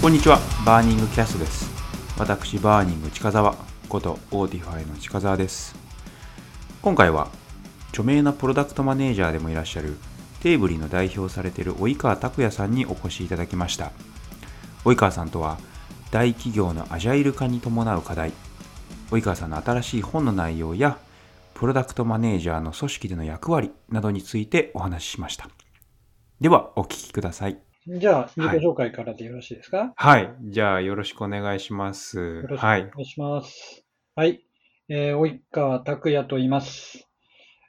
こんにちは、 Burning Cast です。私、 Burning 近澤こと Autify の近澤です。今回は、著名なプロダクトマネージャーでもいらっしゃる、 Tably の代表されている及川卓也さんにお越しいただきました。及川さんとは、大企業のアジャイル化に伴う課題、及川さんの新しい本の内容や、プロダクトマネージャーの組織での役割などについてお話ししました。では、お聞きください。じゃあ、自己紹介からでよろしいですか、はい。じゃあ、よろしくお願いします。よろしくおはい願。いします。はい。えー、及川拓也と言います。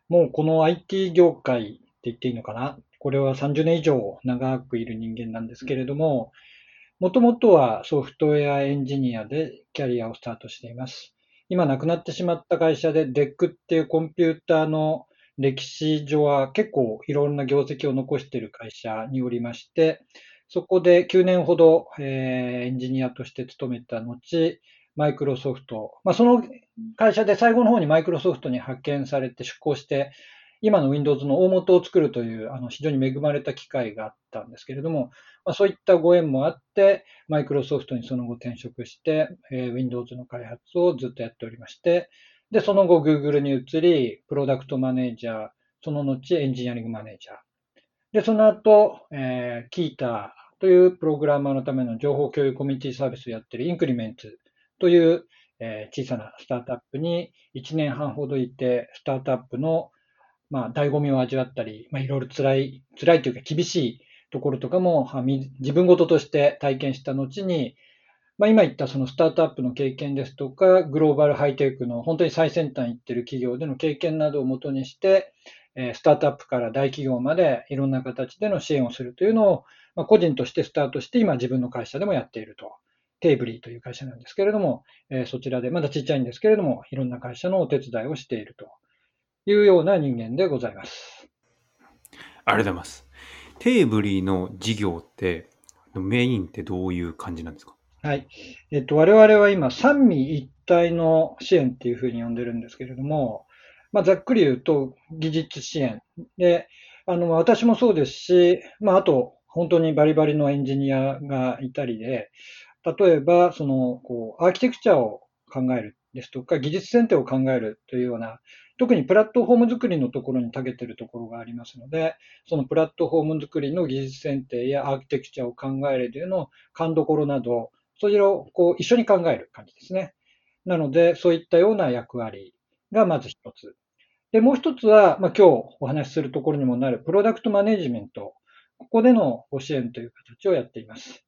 もうこの IT 業界って言っていいのかな？これは30年以上長くいる人間なんですけれども、もともとはソフトウェアエンジニアでキャリアをスタートしています。今亡くなってしまった会社で DEC っていうコンピューターの歴史上は結構いろんな業績を残している会社におりまして、そこで9年ほど、えーエンジニアとして勤めた後、マイクロソフト、まあ、その会社で最後の方にマイクロソフトに派遣されて出向して、今の Windows の大元を作るというあの非常に恵まれた機会があったんですけれども、まあ、そういったご縁もあって、マイクロソフトにその後転職して、えー Windows の開発をずっとやっておりまして、で、その後 Google に移り、プロダクトマネージャー、その後エンジニアリングマネージャー。で、その後、えー、キーターというプログラマーのための情報共有コミュニティサービスをやっているインクリメンツという、えー小さなスタートアップに1年半ほどいて、スタートアップの、まあ、醍醐味を味わったり、まあ、いろいろ辛い、辛いというか厳しいところとかも、はみ自分事として体験した後に、まあ、今言ったそのスタートアップの経験ですとか、グローバルハイテクの本当に最先端行ってる企業での経験などをもとにして、スタートアップから大企業までいろんな形での支援をするというのを、まあ、個人としてスタートして、今自分の会社でもやっていると。テーブリーという会社なんですけれども、えーそちらでまだちっちゃいんですけれども、いろんな会社のお手伝いをしているというような人間でございます。ありがとうございます。テーブリーの事業って、メインってどういう感じなんですか？はい。えっと、我々は今、三位一体の支援っていうふうに呼んでるんですけれども、まあ、ざっくり言うと、技術支援。で、あの、私もそうですし、まあ、あと、本当にバリバリのエンジニアがいたりで、例えば、その、こう、アーキテクチャを考えるですとか、技術選定を考えるというような、特にプラットフォーム作りのところに長けてるところがありますので、そのプラットフォーム作りの技術選定やアーキテクチャを考えるというのを勘どころなど、そちらをこう一緒に考える感じですね。なので、そういったような役割がまず一つ。で、もう一つは、まあ、今日お話しするところにもなるプロダクトマネジメント。ここでのご支援という形をやっています。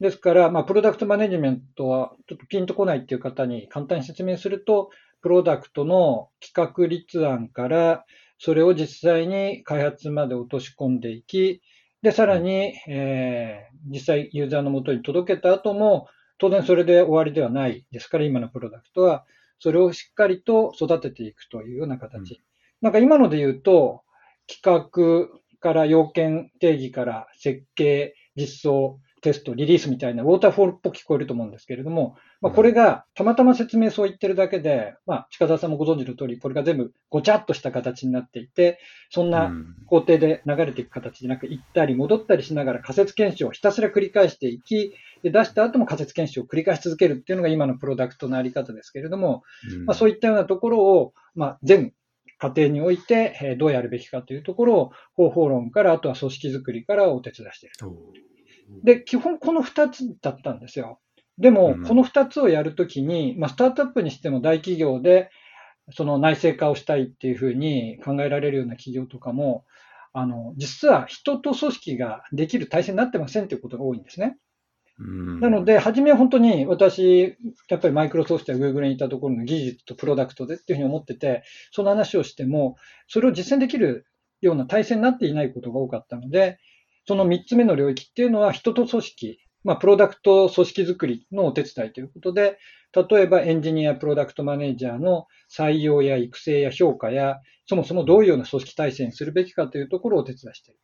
ですから、まあ、プロダクトマネジメントはちょっとピンとこないっていう方に簡単に説明すると、プロダクトの企画立案から、それを実際に開発まで落とし込んでいき、で、さらに、えー実際ユーザーのもとに届けた後も、当然それで終わりではないですから、今のプロダクトは、それをしっかりと育てていくというような形。うん。なんか今ので言うと、企画から要件定義から設計、実装、テスト、リリースみたいなウォーターフォールっぽく聞こえると思うんですけれども、まあ、これがたまたま説明そう言ってるだけで、まあ、近澤さんもご存知の通り、これが全部ごちゃっとした形になっていて、そんうなん。工程で流れていく形でなく、行ったり戻ったりしながら仮説検証をひたすら繰り返していき、で出した後も仮説検証を繰り返し続けるっていうのが今のプロダクトのあり方ですけれども、うん。まあ、そういったようなところを、まあ、全過程において、えーどうやるべきかというところを方法論から、あとは組織づくりからお手伝いしていると。で、基本この2つだったんですよ。でもうん、この2つをやるときに、まあ、スタートアップにしても大企業で、その内製化をしたいっていうふうに考えられるような企業とかも、あの、実は人と組織ができる体制になってませんということが多いんですね。うんなので、初めは本当に私、やっぱりマイクロソフトやグーグルにいたところの技術とプロダクトでっていうふうに思ってて、その話をしても、それを実践できるような体制になっていないことが多かったので、その3つ目の領域っていうのは人と組織、まあ、プロダクト組織づくりのお手伝いということで、例えばエンジニア、プロダクトマネージャーの採用や育成や評価や、そもそもどういうような組織体制にするべきかというところをお手伝いしている。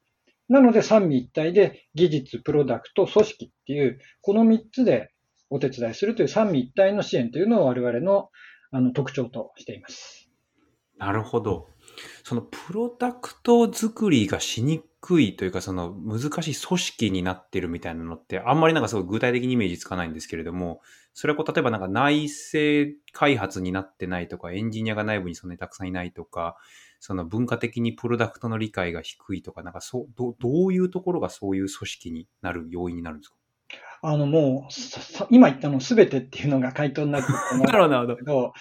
なので三位一体で技術、プロダクト、組織っていう、この3つでお手伝いするという三位一体の支援というのを我々のあの特徴としています。なるほど。そのプロダクト作りがしに低いというか、その難しい組織になってるみたいなのって、あんまりなんかすごい具体的にイメージつかないんですけれども、それはこう、例えばなんか内製開発になってないとか、エンジニアが内部にそんなにたくさんいないとか、その文化的にプロダクトの理解が低いとか、なんかそう、どどういうところがそういう組織になる要因になるんですか？あのもう、今言ったのすべてっていうのが回答になってるなるほど。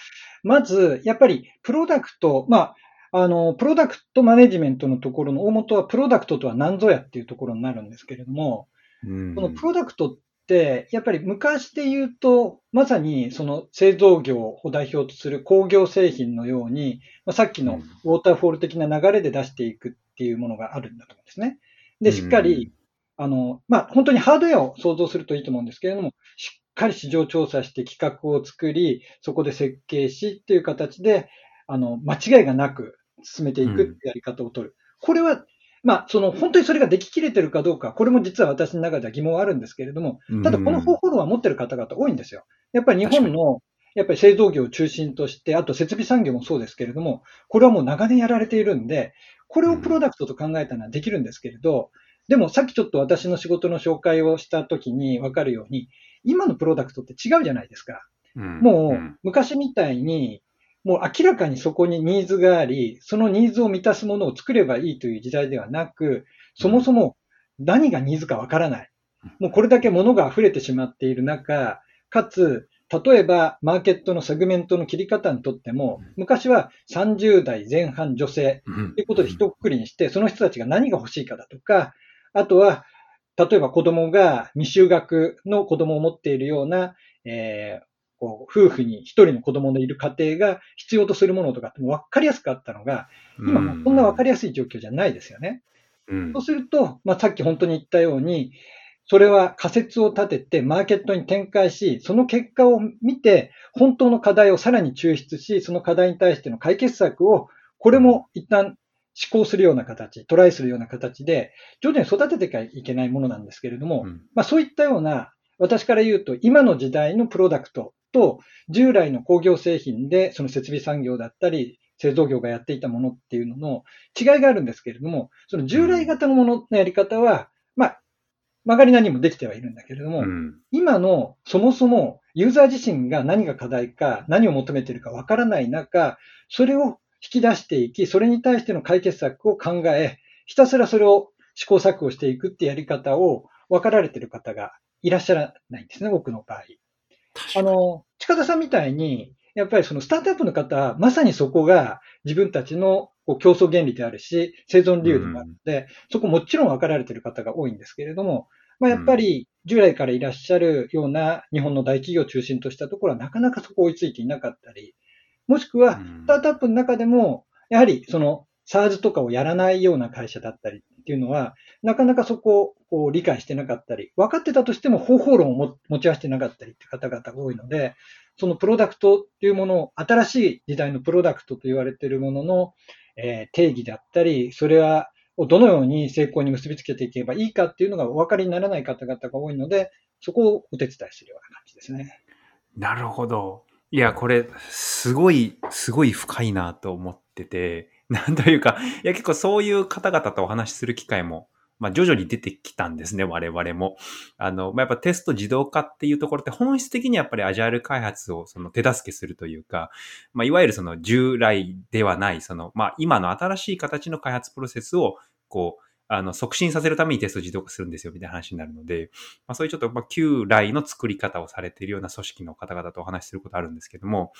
まず、やっぱりプロダクト、まあ、あの、プロダクトマネジメントのところの大元はプロダクトとは何ぞやっていうところになるんですけれども、うん、このプロダクトって、やっぱり昔で言うと、まさにその製造業を代表とする工業製品のように、まあ、さっきのウォーターフォール的な流れで出していくっていうものがあるんだと思うんですね。で、しっかり、うん、あの、まあ、本当にハードウェアを想像するといいと思うんですけれども、しっかり市場調査して企画を作り、そこで設計しっていう形で、あの、間違いがなく進めていくってやり方を取る。これは、まあ、その、本当にそれができきれてるかどうか、これも実は私の中では疑問はあるんですけれども、ただこの方法論は持ってる方々多いんですよ。やっぱり日本の、やっぱり製造業を中心として、あと設備産業もそうですけれども、これはもう長年やられているんで、これをプロダクトと考えたのはできるんですけれど、でもさっきちょっと私の仕事の紹介をしたときにわかるように、今のプロダクトって違うじゃないですか。もう昔みたいにもう明らかにそこにニーズがあり、そのニーズを満たすものを作ればいいという時代ではなく、そもそも何がニーズかわからない。もうこれだけ物が溢れてしまっている中、かつ、例えばマーケットのセグメントの切り方にとっても、昔は30代前半女性ということで一括りにして、その人たちが何が欲しいかだとか、あとは、例えば子供が未就学の子供を持っているような、えこう、夫婦に一人の子供のいる家庭が必要とするものとかっても分かりやすくあったのが、今もこんな分かりやすい状況じゃないですよね。うん、そうすると、まあ、さっき本当に言ったように、それは仮説を立ててマーケットに展開し、その結果を見て、本当の課題をさらに抽出し、その課題に対しての解決策を、これも一旦思考するような形、トライするような形で、徐々に育てていかいけないものなんですけれども、うん、まあ、そういったような、私から言うと、今の時代のプロダクトと、従来の工業製品で、その設備産業だったり、製造業がやっていたものっていうのの違いがあるんですけれども、その従来型のもののやり方は、まあ、曲がりなりにもできてはいるんだけれども、うん、今のそもそもユーザー自身が何が課題か、何を求めているかわからない中、それを引き出していき、それに対しての解決策を考え、ひたすらそれを試行錯誤していくってやり方を分かられている方がいらっしゃらないんですね、多くの場合。あの、近田さんみたいに、やっぱりそのスタートアップの方、まさにそこが自分たちのこう競争原理であるし、生存理由でもあるので、うん、そこもちろん分かられている方が多いんですけれども、まあ、やっぱり従来からいらっしゃるような日本の大企業を中心としたところはなかなかそこ追いついていなかったり、もしくはスタートアップの中でも、やはりその SARS とかをやらないような会社だったりっていうのは、なかなかそこを理解してなかったり、分かってたとしても方法論を持ち合わせてなかったりって方々が多いので、そのプロダクトっていうものを、新しい時代のプロダクトと言われているものの、えー、定義だったり、それは、をどのように成功に結びつけていけばいいかっていうのがお分かりにならない方々が多いので、そこをお手伝いするような感じですね。なるほど。いや、これ、すごい、すごい深いなと思ってて、なんというか、いや結構そういう方々とお話しする機会も、まあ徐々に出てきたんですね、我々も。あの、まあ、やっぱテスト自動化っていうところって本質的にやっぱりアジャイル開発をその手助けするというか、まあいわゆるその従来ではない、その、まあ今の新しい形の開発プロセスを、こう、あの、促進させるためにテスト自動化するんですよ、みたいな話になるので、まあそういうちょっと、まあ旧来の作り方をされているような組織の方々とお話しすることあるんですけども、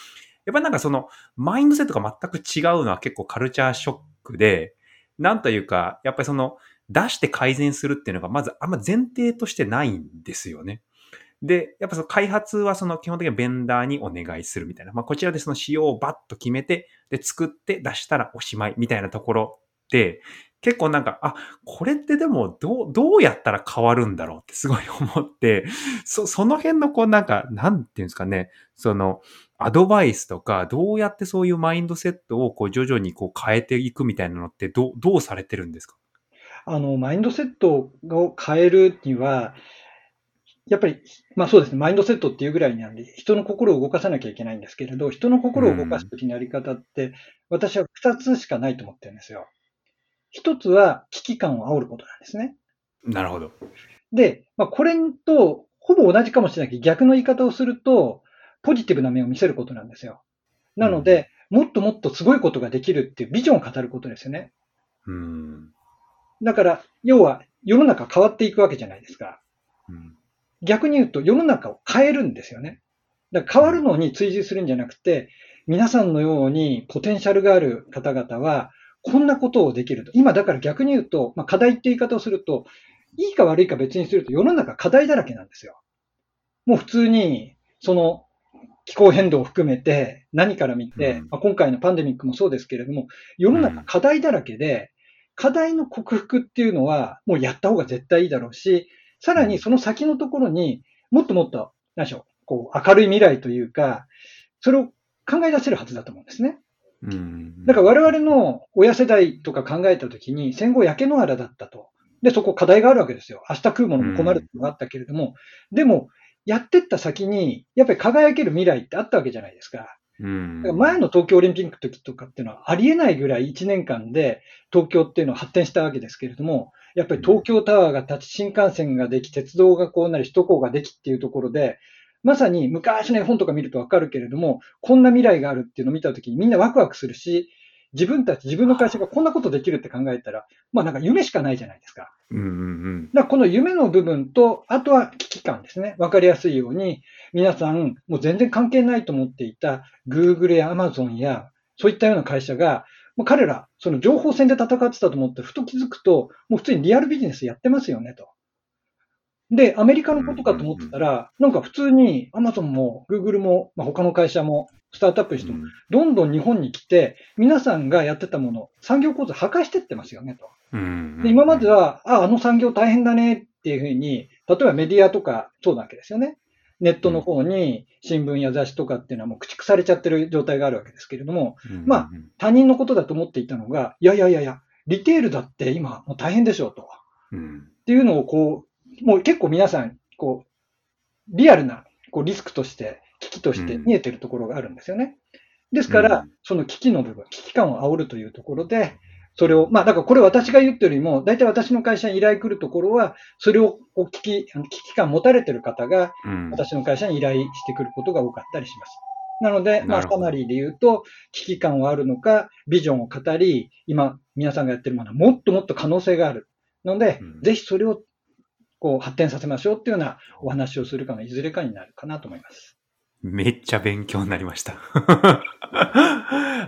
やっぱなんかその、マインドセットが全く違うのは結構カルチャーショックで、なんというか、やっぱりその、出して改善するっていうのが、まずあんま前提としてないんですよね。で、やっぱその開発はその基本的にはベンダーにお願いするみたいな。まあこちらでその仕様をバッと決めて、で作って出したらおしまいみたいなところって、結構なんか、あ、これってでもどう、どうやったら変わるんだろうってすごい思って、そ、その辺のこうなんか、なんていうんですかね、その、アドバイスとか、どうやってそういうマインドセットをこう徐々にこう変えていくみたいなのってどう、どうされてるんですか？あの、マインドセットを変えるには、やっぱり、まあそうですね、マインドセットっていうぐらいなんで、人の心を動かさなきゃいけないんですけれど、人の心を動かすときのやり方って、私は2つしかないと思ってるんですよ。一つは危機感を煽ることなんですね。なるほど。で、まあ、これとほぼ同じかもしれないけど、逆の言い方をすると、ポジティブな面を見せることなんですよ。なので、もっともっとすごいことができるっていうビジョンを語ることですよね。うん。だから、要は世の中変わっていくわけじゃないですか。うん。逆に言うと世の中を変えるんですよね。だから変わるのに追従するんじゃなくて、皆さんのようにポテンシャルがある方々は、こんなことをできると。今だから逆に言うと、まあ、課題って言い方をすると、いいか悪いか別にすると世の中課題だらけなんですよ。もう普通に、その気候変動を含めて何から見て、うんまあ、今回のパンデミックもそうですけれども、世の中課題だらけで、課題の克服っていうのはもうやった方が絶対いいだろうし、さらにその先のところにもっともっと、何でしょう、こう明るい未来というか、それを考え出せるはずだと思うんですね。うん。だから我々の親世代とか考えたときに戦後焼け野原だったと。で、そこ課題があるわけですよ。明日食うものも困るのがあったけれども、でも、やってった先に、やっぱり輝ける未来ってあったわけじゃないですか。うん。だから前の東京オリンピックの時とかっていうのはありえないぐらい1年間で東京っていうのは発展したわけですけれども、やっぱり東京タワーが立ち、新幹線ができ、鉄道がこうなり、首都高ができっていうところで、まさに昔の絵本とか見るとわかるけれども、こんな未来があるっていうのを見たときにみんなワクワクするし、自分たち、自分の会社がこんなことできるって考えたら、まあなんか夢しかないじゃないですか。うんうんだからこの夢の部分と、あとは危機感ですね。わかりやすいように、皆さん、もう全然関係ないと思っていた Google や Amazon や、そういったような会社が、もう彼ら、その情報戦で戦ってたと思って、ふと気づくと、もう普通にリアルビジネスやってますよね、と。で、アメリカのことかと思ってたら、なんか普通に Amazon も Google も、まあ、他の会社も、スタートアップの人も、どんどん日本に来て、皆さんがやってたもの、産業構造破壊してってますよね、と。うん。で今までは、あ、あの産業大変だねっていうふうに、例えばメディアとかそうなわけですよね。ネットの方に新聞や雑誌とかっていうのはもう駆逐されちゃってる状態があるわけですけれども、うん、まあ他人のことだと思っていたのが、いやいやいやいや、リテールだって今もう大変でしょうと。っうん。ていうのをこう、もう結構皆さん、こう、リアルなこうリスクとして、危機として見えてるところがあるんですよね。ですから、うんその危機の部分、危機感を煽るというところで、それを、まあ、だからこれ私が言ってるよりも、大体私の会社に依頼来るところは、それをこう危機、あの危機感持たれてる方が、うん。私の会社に依頼してくることが多かったりします。なので、まあ、サマリーで言うと、危機感はあるのか、ビジョンを語り、今、皆さんがやってるものはもっともっと可能性がある。ので、うんぜひそれをこう発展させましょうっていうようなお話をするかのいずれかになるかなと思います。めっちゃ勉強になりました。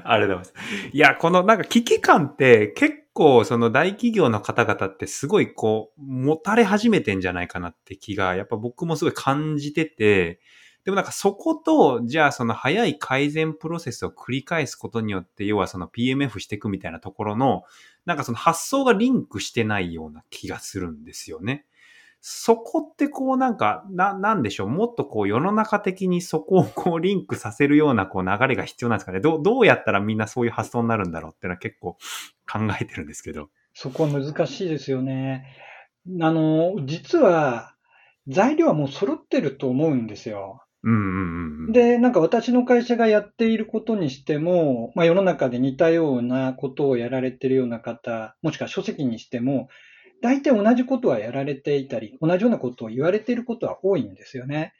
ありがとうございます。いや、このなんか危機感って結構その大企業の方々ってすごいこう持たれ始めてんじゃないかなって気がやっぱ僕もすごい感じてて、でもなんかそこと、じゃあその早い改善プロセスを繰り返すことによって、要はその PMF していくみたいなところの、なんかその発想がリンクしてないような気がするんですよね。そこってこうなんか、な、なんでしょう、もっとこう世の中的にそこをこうリンクさせるようなこう流れが必要なんですかね？どう、どうやったらみんなそういう発想になるんだろうっていうのは結構考えてるんですけど。そこは難しいですよね。あの、実は材料はもう揃ってると思うんですよ。うんうんうんうん。で、なんか私の会社がやっていることにしても、まあ世の中で似たようなことをやられているような方、もしくは書籍にしても、大体同じことはやられていたり、同じようなことを言われていることは多いんですよね。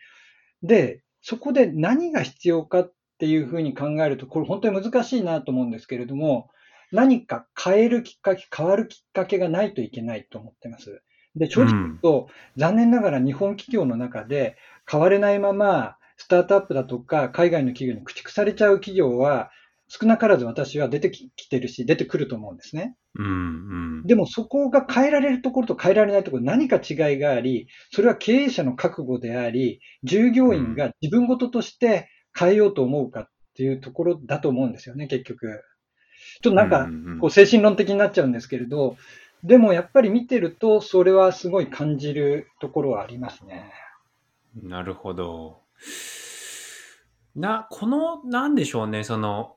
で、そこで何が必要かっていうふうに考えると、これ本当に難しいなと思うんですけれども、何か変えるきっかけ、変わるきっかけがないといけないと思ってます。で、正直言うと、残念ながら日本企業の中で変われないまま、スタートアップだとか海外の企業に駆逐されちゃう企業は、少なからず私は出てきてるし、出てくると思うんですね。うんうん。でもそこが変えられるところと変えられないところ何か違いがあり、それは経営者の覚悟であり、従業員が自分事として変えようと思うかっていうところだと思うんですよね、結局。ちょっとなんか、こう精神論的になっちゃうんですけれど、でもやっぱり見てると、それはすごい感じるところはありますね。なるほど。な、この、なんでしょうね、その、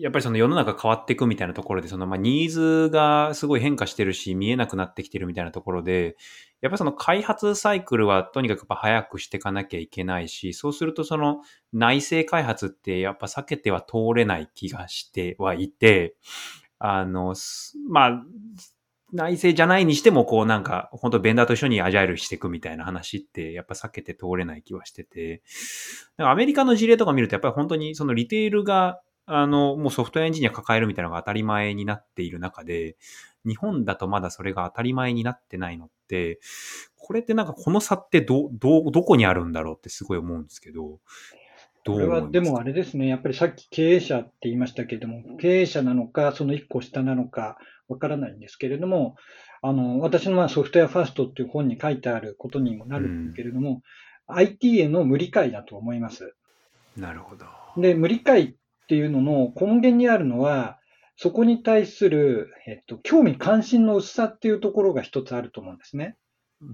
やっぱりその世の中変わっていくみたいなところで、そのまあニーズがすごい変化してるし、見えなくなってきてるみたいなところで、やっぱりその開発サイクルはとにかくやっぱ早くしていかなきゃいけないし、そうするとその内製開発ってやっぱ避けては通れない気がしてはいて、あの、まあ、内政じゃないにしても、こうなんか、本当ベンダーと一緒にアジャイルしていくみたいな話って、やっぱ避けて通れない気はしてて、アメリカの事例とか見ると、やっぱり本当にそのリテールが、あの、もうソフトウェアエンジニア抱えるみたいなのが当たり前になっている中で、日本だとまだそれが当たり前になってないのって、これってなんかこの差ってど、ど、どこにあるんだろうってすごい思うんですけど、どこれはでもあれですね、やっぱりさっき経営者って言いましたけれども、経営者なのか、その一個下なのかわからないんですけれども、あの、私のまあソフトウェアファーストっていう本に書いてあることにもなるんですけれども、うん、IT への無理解だと思います。なるほど。で、無理解っていうのの根源にあるのは、そこに対する、えっと、興味関心の薄さっていうところが一つあると思うんですね。う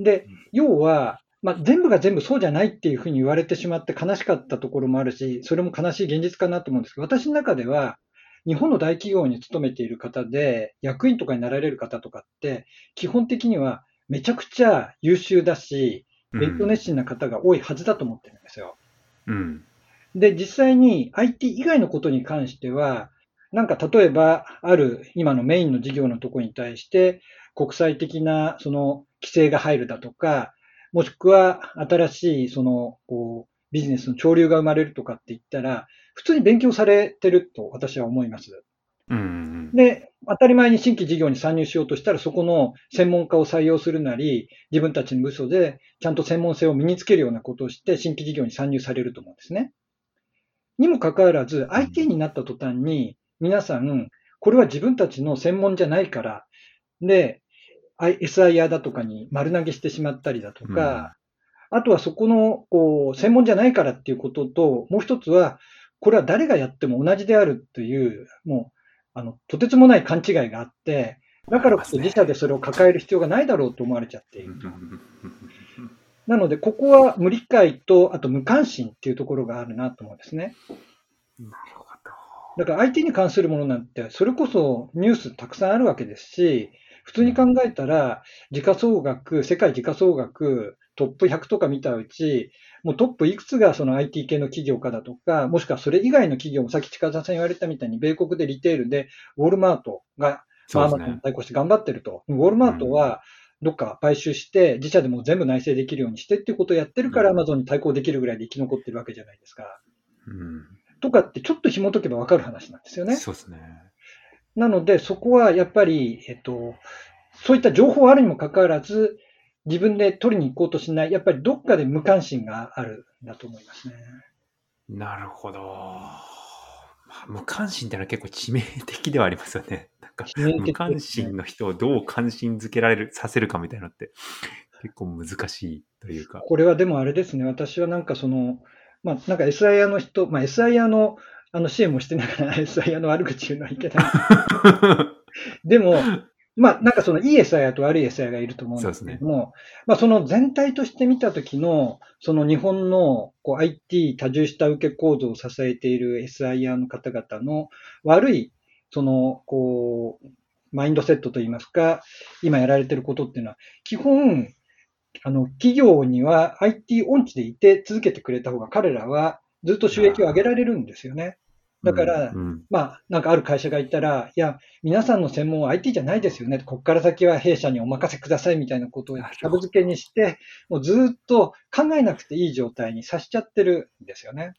ん、で、要は、まあ、全部が全部そうじゃないっていうふうに言われてしまって悲しかったところもあるし、それも悲しい現実かなと思うんですけど、私の中では、日本の大企業に勤めている方で、役員とかになられる方とかって、基本的にはめちゃくちゃ優秀だし、勉強熱心な方が多いはずだと思ってるんですよ。うん。で、実際に IT 以外のことに関しては、なんか例えば、ある今のメインの事業のところに対して、国際的なその規制が入るだとか、もしくは新しいその、こう、ビジネスの潮流が生まれるとかって言ったら、普通に勉強されてると私は思います。うん、で、当たり前に新規事業に参入しようとしたら、そこの専門家を採用するなり、自分たちの部署でちゃんと専門性を身につけるようなことをして、新規事業に参入されると思うんですね。にもかかわらず、IT になった途端に、皆さん、これは自分たちの専門じゃないから、で、SIR だとかに丸投げしてしまったりだとか、うん、あとはそこのこう専門じゃないからっていうことと、もう一つは、これは誰がやっても同じであるという、もう、あの、とてつもない勘違いがあって、だからこそ自社でそれを抱える必要がないだろうと思われちゃっている。と。なので、ここは無理解と、あと無関心っていうところがあるなと思うんですね。なるほど。だから相手に関するものなんて、それこそニュースたくさんあるわけですし、普通に考えたら、時価総額、世界時価総額、トップ100とか見たうち、もうトップいくつがその IT 系の企業かだとか、もしくはそれ以外の企業も、さっき近田さん言われたみたいに、米国でリテールで、ウォールマートが、アマゾンに対抗して頑張ってると。ウォールマートは、どっか買収して、自社でも全部内製できるようにしてっていうことをやってるから、アマゾンに対抗できるぐらいで生き残ってるわけじゃないですか。うん、とかってちょっと紐解けばわかる話なんですよね。そうですね。なので、そこはやっぱり、えっと、そういった情報あるにもかかわらず、自分で取りに行こうとしない、やっぱりどっかで無関心があるんだと思いますね。なるほど。まあ、無関心ってのは結構致命的ではありますよね。か、無関心の人をどう関心づけられる、させるかみたいなのって結構難しいというか。これはでもあれですね。私はなんかその、まあなんか SIR の人、まあ SIR のあの支援もしてながら SIR の悪口言うのはいけない。でも、まあ、なんかそのいい SI と悪い SI がいると思うんですけども、ね、まあ、その全体として見たときの、その日本のこう IT 多重下請け構造を支えている SIR の方々の悪い、その、こう、マインドセットといいますか、今やられていることっていうのは、基本、あの、企業には IT 音痴でいて続けてくれた方が彼らはずっと収益を上げられるんですよね。だから、うんうん、まあ、なんかある会社が言ったら、いや、皆さんの専門は IT じゃないですよね。ここから先は弊社にお任せくださいみたいなことをタブ付けにして、もうずっと考えなくていい状態にさしちゃってるんですよね。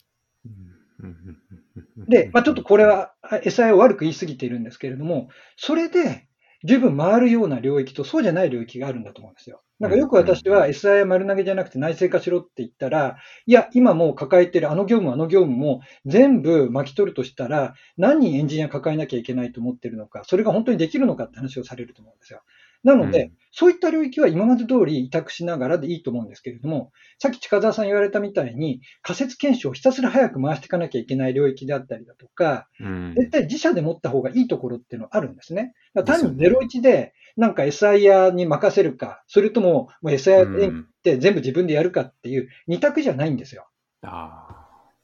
で、まあ、ちょっとこれは SI を悪く言い過ぎているんですけれども、それで十分回るような領域とそうじゃない領域があるんだと思うんですよ。なんかよく私は SI 丸投げじゃなくて内製化しろって言ったら、いや、今もう抱えてるあの業務、あの業務も全部巻き取るとしたら、何人エンジニア抱えなきゃいけないと思ってるのか、それが本当にできるのかって話をされると思うんですよ。なので、うん、そういった領域は今まで通り委託しながらでいいと思うんですけれども、さっき近澤さん言われたみたいに、仮説検証をひたすら早く回していかなきゃいけない領域であったりだとか、うん、絶対自社で持った方がいいところっていうのはあるんですね。単に01で、なんか SIR に任せるか、それとももう SIR って全部自分でやるかっていう二択じゃないんですよ。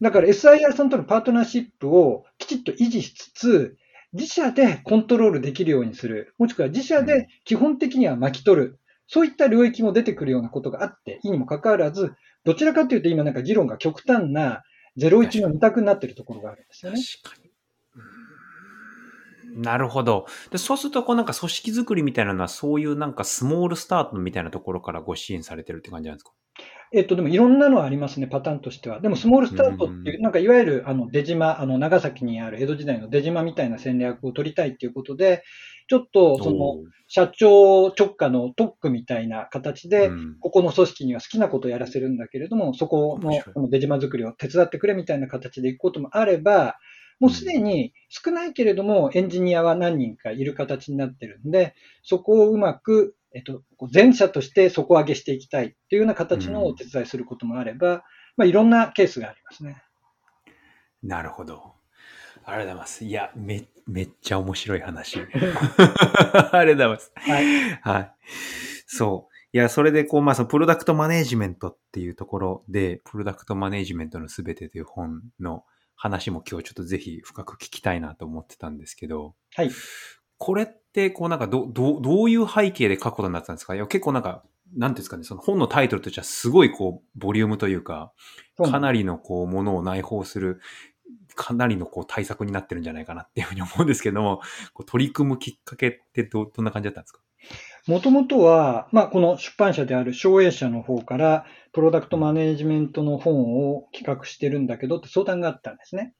だから SIR さんとのパートナーシップをきちっと維持しつつ、自社でコントロールできるようにする。もしくは自社で基本的には巻き取る。そういった領域も出てくるようなことがあって、いいにもかかわらず、どちらかというと今なんか議論が極端な01の2択になっているところがあるんですよね。なるほど。でそうすると、こうなんか組織づくりみたいなのは、そういうなんかスモールスタートみたいなところからご支援されてるって感じなんですか？えっと、でもいろんなのはありますね、パターンとしては。でも、スモールスタートっていう、なんかいわゆるあの出島、あの長崎にある江戸時代の出島みたいな戦略を取りたいっていうことで、ちょっとその社長直下の特区みたいな形で、ここの組織には好きなことをやらせるんだけれども、そこのこの出島作りを手伝ってくれみたいな形でいくこともあれば、もうすでに少ないけれどもエンジニアは何人かいる形になってるんで、そこをうまくえっと、前者として底上げしていきたいというような形のお手伝いすることもあれば、うん、まあ、いろんなケースがありますね。なるほど。ありがとうございます。いや、め、めっちゃ面白い話。ありがとうございます。はい。はい。そう。いや、それでこう、まあ、そのプロダクトマネジメントっていうところで、プロダクトマネジメントのすべてという本の話も今日ちょっとぜひ深く聞きたいなと思ってたんですけど、はい。これって、こうなんかど、ど、どういう背景で書くことになったんですか？いや結構なんか、なんですかね、その本のタイトルとしてはすごいこう、ボリュームというか、かなりのこう、ものを内包する、かなりのこう、対策になってるんじゃないかなっていうふうに思うんですけども、こう取り組むきっかけってど、どんな感じだったんですか？もともとは、まあ、この出版社である商営社の方から、プロダクトマネジメントの本を企画してるんだけどって相談があったんですね。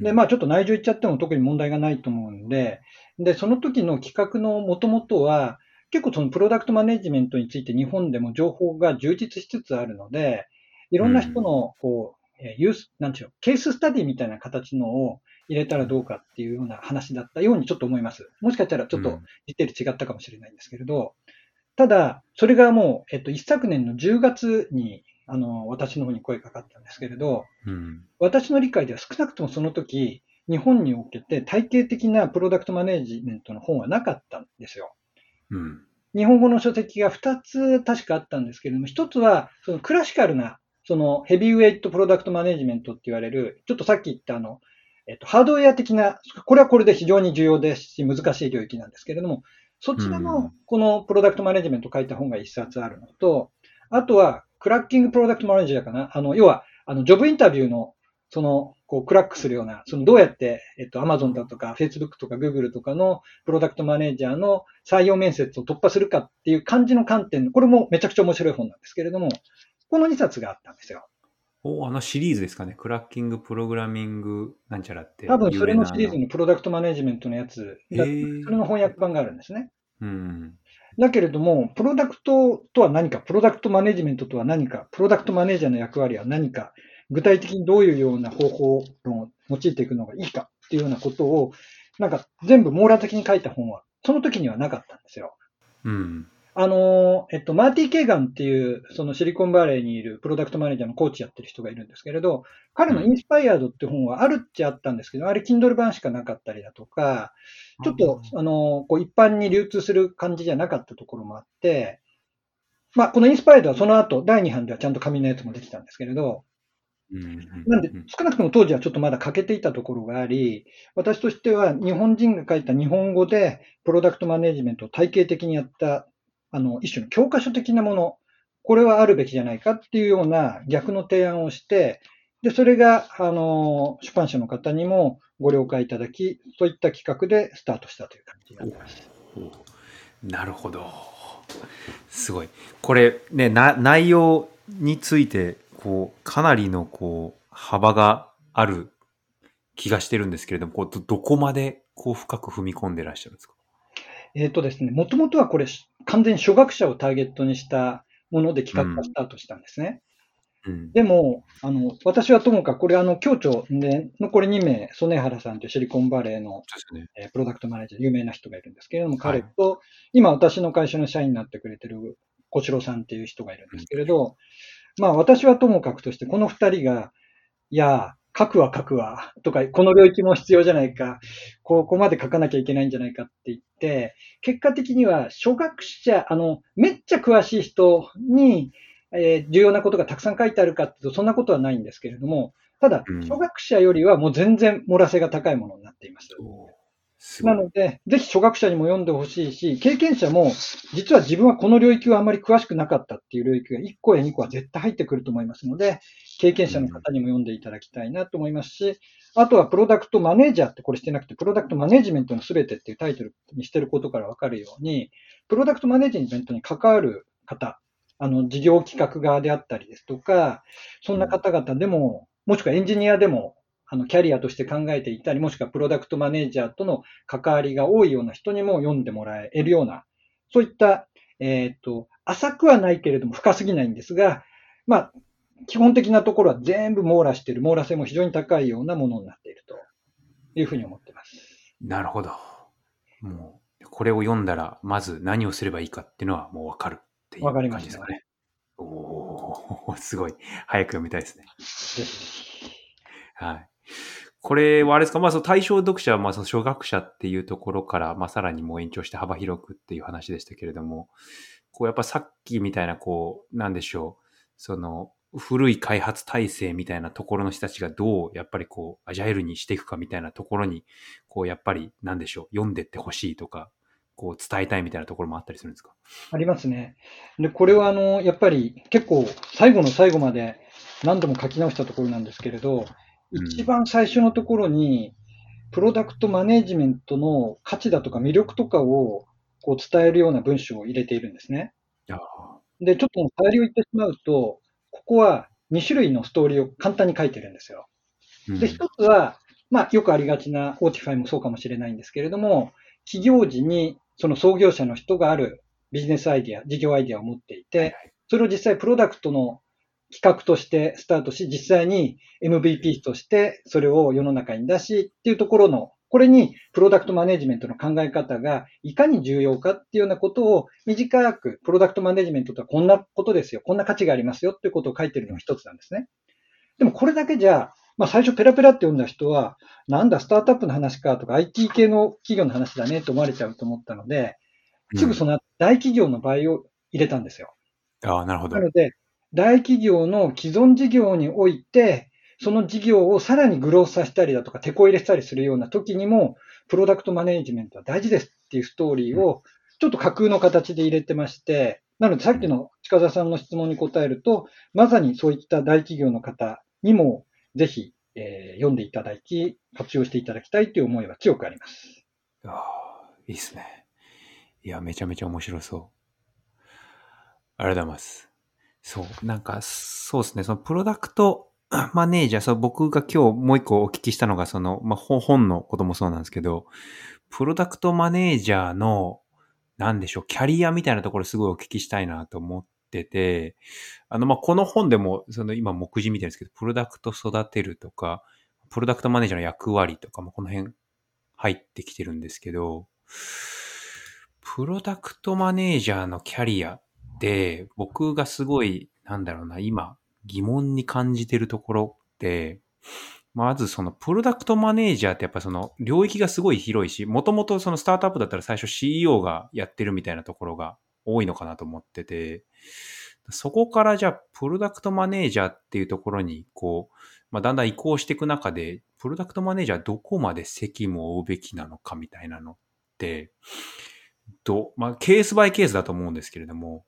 で、まあちょっと内情言っちゃっても特に問題がないと思うんで、で、その時の企画のもともとは、結構そのプロダクトマネジメントについて日本でも情報が充実しつつあるので、いろんな人の、こう、ユース、なんていうケーススタディみたいな形のを入れたらどうかっていうような話だったようにちょっと思います。もしかしたらちょっとディテール違ったかもしれないんですけれど、ただ、それがもう、えっと、一昨年の10月にあの、私の方に声かかったんですけれど、うん、私の理解では少なくともその時、日本におけて体系的なプロダクトマネジメントの本はなかったんですよ。うん、日本語の書籍が2つ確かあったんですけれども、1つはそのクラシカルなそのヘビーウェイトプロダクトマネジメントって言われる、ちょっとさっき言ったあの、えっと、ハードウェア的な、これはこれで非常に重要ですし、難しい領域なんですけれども、そちらのこのプロダクトマネジメントを書いた本が1冊あるのと、あとはクラッキングプロダクトマネージャーかな？あの、要は、あの、ジョブインタビューの、その、こう、クラックするような、その、どうやって、えっと、アマゾンだとか、フェイスブックとか、グーグルとかのプロダクトマネージャーの採用面接を突破するかっていう感じの観点、これもめちゃくちゃ面白い本なんですけれども、この2冊があったんですよ。おあのシリーズですかね？クラッキングプログラミングなんちゃらって。多分それのシリーズのプロダクトマネジメントのやつ、それの翻訳版があるんですね。うん。だけれども、プロダクトとは何か、プロダクトマネジメントとは何か、プロダクトマネージャーの役割は何か、具体的にどういうような方法を用いていくのがいいかっていうようなことを、なんか全部網羅的に書いた本は、その時にはなかったんですよ。うん。あの、えっと、マーティー・ケーガンっていう、そのシリコンバレーにいるプロダクトマネージャーのコーチやってる人がいるんですけれど、彼のインスパイアードって本はあるっちゃあったんですけど、あれ、Kindle 版しかなかったりだとか、ちょっと、あの、こう一般に流通する感じじゃなかったところもあって、まあ、このインスパイアードはその後、第2版ではちゃんと紙のやつもできたんですけれど、なんで、少なくとも当時はちょっとまだ欠けていたところがあり、私としては日本人が書いた日本語でプロダクトマネジメントを体系的にやったあの、一種の教科書的なもの、これはあるべきじゃないかっていうような逆の提案をして、で、それが、あの、出版社の方にもご了解いただき、そういった企画でスタートしたという感じになります。なるほど。すごい。これね、な、内容について、こう、かなりの、こう、幅がある気がしてるんですけれども、こうど、どこまで、こう、深く踏み込んでらっしゃるんですか？えっ、ー、とですね、もともとはこれ、完全に初学者をターゲットにしたもので企画がスタートしたんですね。うん、でも、あの、私はともかく、これあの、協調で、残り2名、曽根原さんというシリコンバレーの、ね。えー、プロダクトマネージャー、有名な人がいるんですけれども、彼と、はい、今私の会社の社員になってくれてる小城さんっていう人がいるんですけれど、うん、まあ私はともかくとして、この2人が、いや、書くわ書くわとか、この領域も必要じゃないか、ここまで書かなきゃいけないんじゃないかって言って、結果的には初学者、あの、めっちゃ詳しい人に、えー、重要なことがたくさん書いてあるかっていうと、そんなことはないんですけれども、ただ、初学者よりはもう全然漏らせが高いものになっています。なので、ぜひ初学者にも読んでほしいし、経験者も、実は自分はこの領域はあまり詳しくなかったっていう領域が1個や2個は絶対入ってくると思いますので、経験者の方にも読んでいただきたいなと思いますし、あとはプロダクトマネージャーってこれしてなくて、プロダクトマネジメントのすべてっていうタイトルにしてることからわかるように、プロダクトマネジメントに関わる方、あの、事業企画側であったりですとか、そんな方々でも、もしくはエンジニアでも、あの、キャリアとして考えていたり、もしくはプロダクトマネージャーとの関わりが多いような人にも読んでもらえるような、そういった、えっ、と、浅くはないけれども深すぎないんですが、まあ、基本的なところは全部網羅している、網羅性も非常に高いようなものになっているというふうに思っています。なるほど。もう、これを読んだら、まず何をすればいいかっていうのはもうわかるっていう感じですかね。おおすごい。早く読みたいですね。はい。これはあれですか、まあ、その対象読者は、まあ、その初学者っていうところから、まあ、さらにもう延長して幅広くっていう話でしたけれども、こう、やっぱさっきみたいな、こう、なんでしょう、その、古い開発体制みたいなところの人たちがどう、やっぱりこう、アジャイルにしていくかみたいなところに、こう、やっぱり、なんでしょう、読んでってほしいとか、こう、伝えたいみたいなところもあったりするんですか？ありますね。で、これは、あの、やっぱり、結構、最後の最後まで何度も書き直したところなんですけれど、一番最初のところに、プロダクトマネジメントの価値だとか魅力とかをこう伝えるような文章を入れているんですね。で、ちょっと触りを言ってしまうと、ここは2種類のストーリーを簡単に書いてるんですよ。で、一つは、まあ、よくありがちな Autify もそうかもしれないんですけれども、起業時にその創業者の人があるビジネスアイディア、事業アイディアを持っていて、それを実際プロダクトの企画としてスタートし、実際に MVP としてそれを世の中に出しっていうところの、これにプロダクトマネジメントの考え方がいかに重要かっていうようなことを短く、プロダクトマネジメントとはこんなことですよ、こんな価値がありますよっていうことを書いてるのが一つなんですね。でもこれだけじゃ、まあ最初ペラペラって読んだ人は、なんだスタートアップの話かとか IT 系の企業の話だねと思われちゃうと思ったので、すぐその大企業の場合を入れたんですよ。ああ、なるほど。なので、大企業の既存事業において、その事業をさらにグロースさせたりだとか、手こ入れしたりするような時にも、プロダクトマネジメントは大事ですっていうストーリーを、ちょっと架空の形で入れてまして、なのでさっきの近澤さんの質問に答えると、まさにそういった大企業の方にも、ぜひ、えー、読んでいただき、活用していただきたいという思いは強くあります。ああ、いいですね。いや、めちゃめちゃ面白そう。ありがとうございます。そう、なんか、そうですね、そのプロダクト マネージャー、そう僕が今日もう一個お聞きしたのが、その、まあ、本のこともそうなんですけど、プロダクトマネージャーの、なんでしょう、キャリアみたいなところすごいお聞きしたいなと思ってて、あの、まあ、この本でも、その今目次見てるんですけど、プロダクト育てるとか、プロダクトマネージャーの役割とかもこの辺入ってきてるんですけど、プロダクトマネージャーのキャリア、で僕がすごい、なんだろうな、今、疑問に感じてるところって、まずそのプロダクトマネージャーってやっぱその領域がすごい広いし、もともとそのスタートアップだったら最初 CEO がやってるみたいなところが多いのかなと思ってて、そこからじゃあプロダクトマネージャーっていうところにこう、まあ、だんだん移行していく中で、プロダクトマネージャーどこまで責務を負うべきなのかみたいなのって、ど、まあ、ケースバイケースだと思うんですけれども、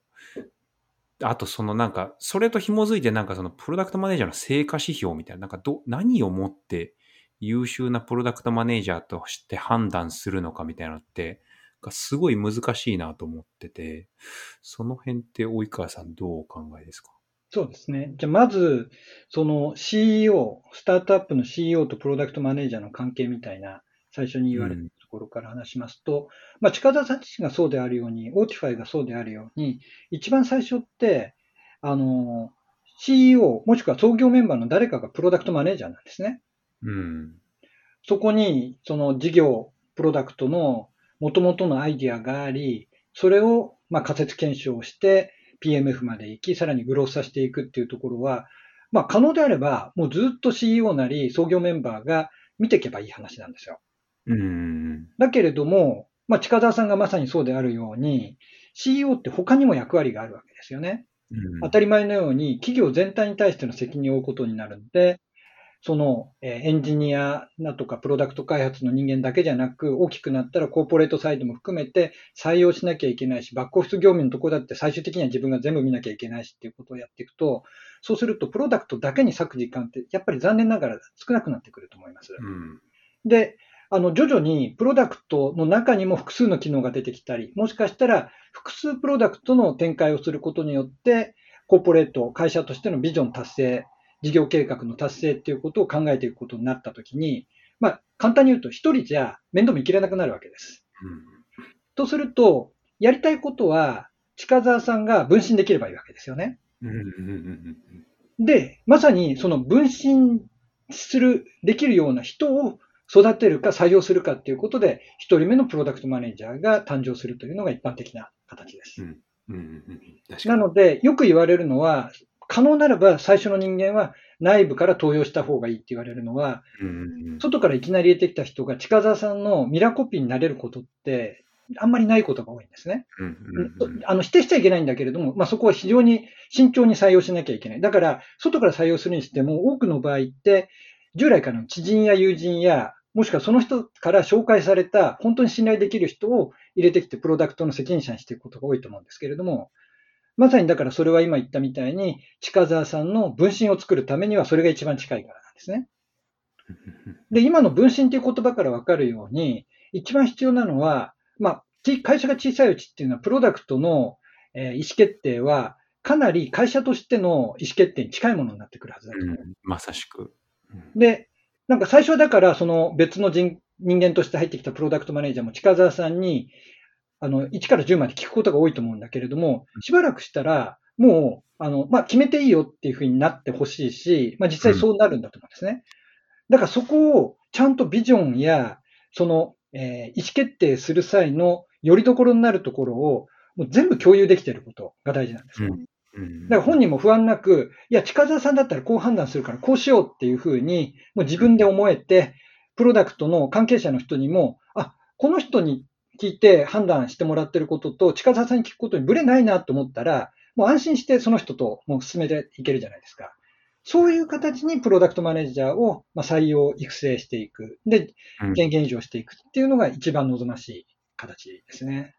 あとそのなんか、それと紐づいてなんかそのプロダクトマネージャーの成果指標みたいな、なんかど、何をもって優秀なプロダクトマネージャーとして判断するのかみたいなのって、すごい難しいなと思ってて、その辺って及川さんどうお考えですか？そうですね。じゃあまず、その CEO、スタートアップの CEO とプロダクトマネージャーの関係みたいな、最初に言われたところから話しますと、うん、まあ、近澤さん自身がそうであるように、 Autify がそうであるように、一番最初って、あの、CEO、もしくは創業メンバーの誰かがプロダクトマネージャーなんですね。うん。そこに、その事業、プロダクトの元々のアイディアがあり、それを、まあ、仮説検証して、PMF まで行き、さらにグロースさせていくっていうところは、まあ、可能であれば、もうずっと CEO なり創業メンバーが見ていけばいい話なんですよ。うん。だけれども、まあ、近澤さんがまさにそうであるように、CEO って他にも役割があるわけですよね。うん、当たり前のように、企業全体に対しての責任を負うことになるので、そのエンジニアだとかプロダクト開発の人間だけじゃなく、大きくなったらコーポレートサイドも含めて採用しなきゃいけないし、バックオフィス業務のところだって最終的には自分が全部見なきゃいけないしっていうことをやっていくと、そうするとプロダクトだけに割く時間ってやっぱり残念ながら少なくなってくると思います。うん、で、あの、徐々にプロダクトの中にも複数の機能が出てきたり、もしかしたら複数プロダクトの展開をすることによって、コーポレート、会社としてのビジョン達成、事業計画の達成っていうことを考えていくことになったときに、まあ、簡単に言うと一人じゃ面倒見きれなくなるわけです。うん、とすると、やりたいことは、近澤さんが分身できればいいわけですよね。で、まさにその分身する、できるような人を育てるか採用するかっていうことで、一人目のプロダクトマネージャーが誕生するというのが一般的な形です。なので、よく言われるのは、可能ならば最初の人間は内部から登用した方がいいって言われるのは、外からいきなり入れてきた人が近澤さんのミラコピーになれることって、あんまりないことが多いんですね。あの否定しちゃいけないんだけれども、まあ、そこは非常に慎重に採用しなきゃいけない。だから、外から採用するにしても、多くの場合って、従来からの知人や友人や、もしくはその人から紹介された、本当に信頼できる人を入れてきて、プロダクトの責任者にしていくことが多いと思うんですけれども、まさにだからそれは今言ったみたいに、近澤さんの分身を作るためにはそれが一番近いからなんですね。で、今の分身という言葉からわかるように、一番必要なのは、まあ、会社が小さいうちっていうのは、プロダクトの、え意思決定は、かなり会社としての意思決定に近いものになってくるはずだと思う。うん、まさしく。うん、で、なんか最初はだから、その別の人人間として入ってきたプロダクトマネージャーも近澤さんに、あの、1から10まで聞くことが多いと思うんだけれども、しばらくしたら、もう、あの、まあ、決めていいよっていうふうになってほしいし、まあ、実際そうなるんだと思うんですね。だからそこをちゃんとビジョンや、その、えー、意思決定する際のよりどころになるところを、もう全部共有できていることが大事なんですよ。うん、だから本人も不安なく、いや、近澤さんだったらこう判断するからこうしようっていうふうに、もう自分で思えて、プロダクトの関係者の人にも、あ、この人に聞いて判断してもらってることと、近澤さんに聞くことにブレないなと思ったら、もう安心してその人ともう進めていけるじゃないですか。そういう形にプロダクトマネージャーを採用、育成していく。で、権限以上していくっていうのが一番望ましい形ですね。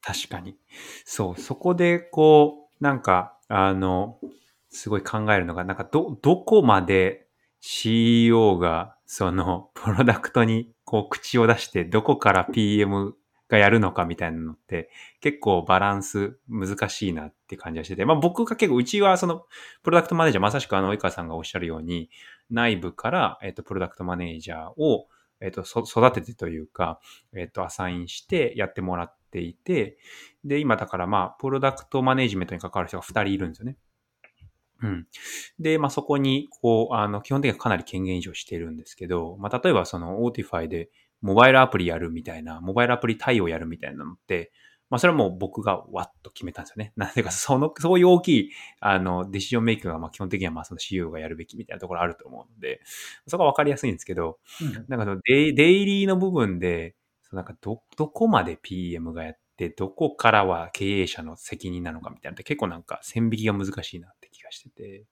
確かに。そう、そこでこう、なんか、あの、すごい考えるのが、なんかど、どこまで CEO が、その、プロダクトにこう口を出して、どこから PM がやるのかみたいなのって結構バランス難しいなって感じがしてて、まあ僕が結構うちはそのプロダクトマネージャーまさしくあの及川さんがおっしゃるように内部からえっとプロダクトマネージャーをえっと育ててというかえっとアサインしてやってもらってていてで今だからまあプロダクトマネージメントに関わる人が2人いるんですよね。うん。で、まあ、そこに、こう、あの、基本的にはかなり権限移譲してるんですけど、まあ、例えばその、 Autify で、モバイルアプリやるみたいな、モバイルアプリ対応やるみたいなのって、まあそれはもう僕がわっと決めたんですよね。なんでか、その、そういう大きい、あの、 decision make が、まあ基本的にはまあその CEO がやるべきみたいなところあると思うので、そこはわかりやすいんですけど、うん、なんかその day daily の部分で、なんかど、どこまで PM がやって、どこからは経営者の責任なのかみたいなのって結構なんか線引きが難しいなって気がしてて、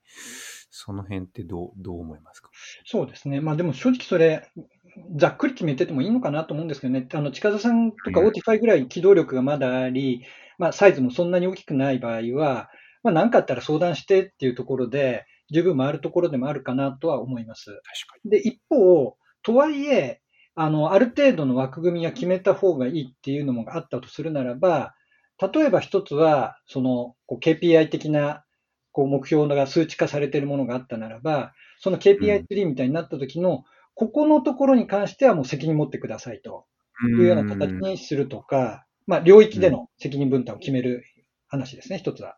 その辺ってどう、どう思いますか？そうですね。まあでも正直それ、ざっくり決めててもいいのかなと思うんですけどね、あの近澤さんとか Autify ぐらい機動力がまだあり、まあ、サイズもそんなに大きくない場合は、まあ、何かあったら相談してっていうところで、十分回るところでもあるかなとは思います。で、一方、とはいえ、あの、ある程度の枠組みは決めた方がいいっていうのもあったとするならば、例えば一つは、その、KPI 的な、こう、目標が数値化されているものがあったならば、その KPI ツリーみたいになった時のここのところに関してはもう責任持ってくださいと。いうような形にするとか、まあ、領域での責任分担を決める話ですね、一つは。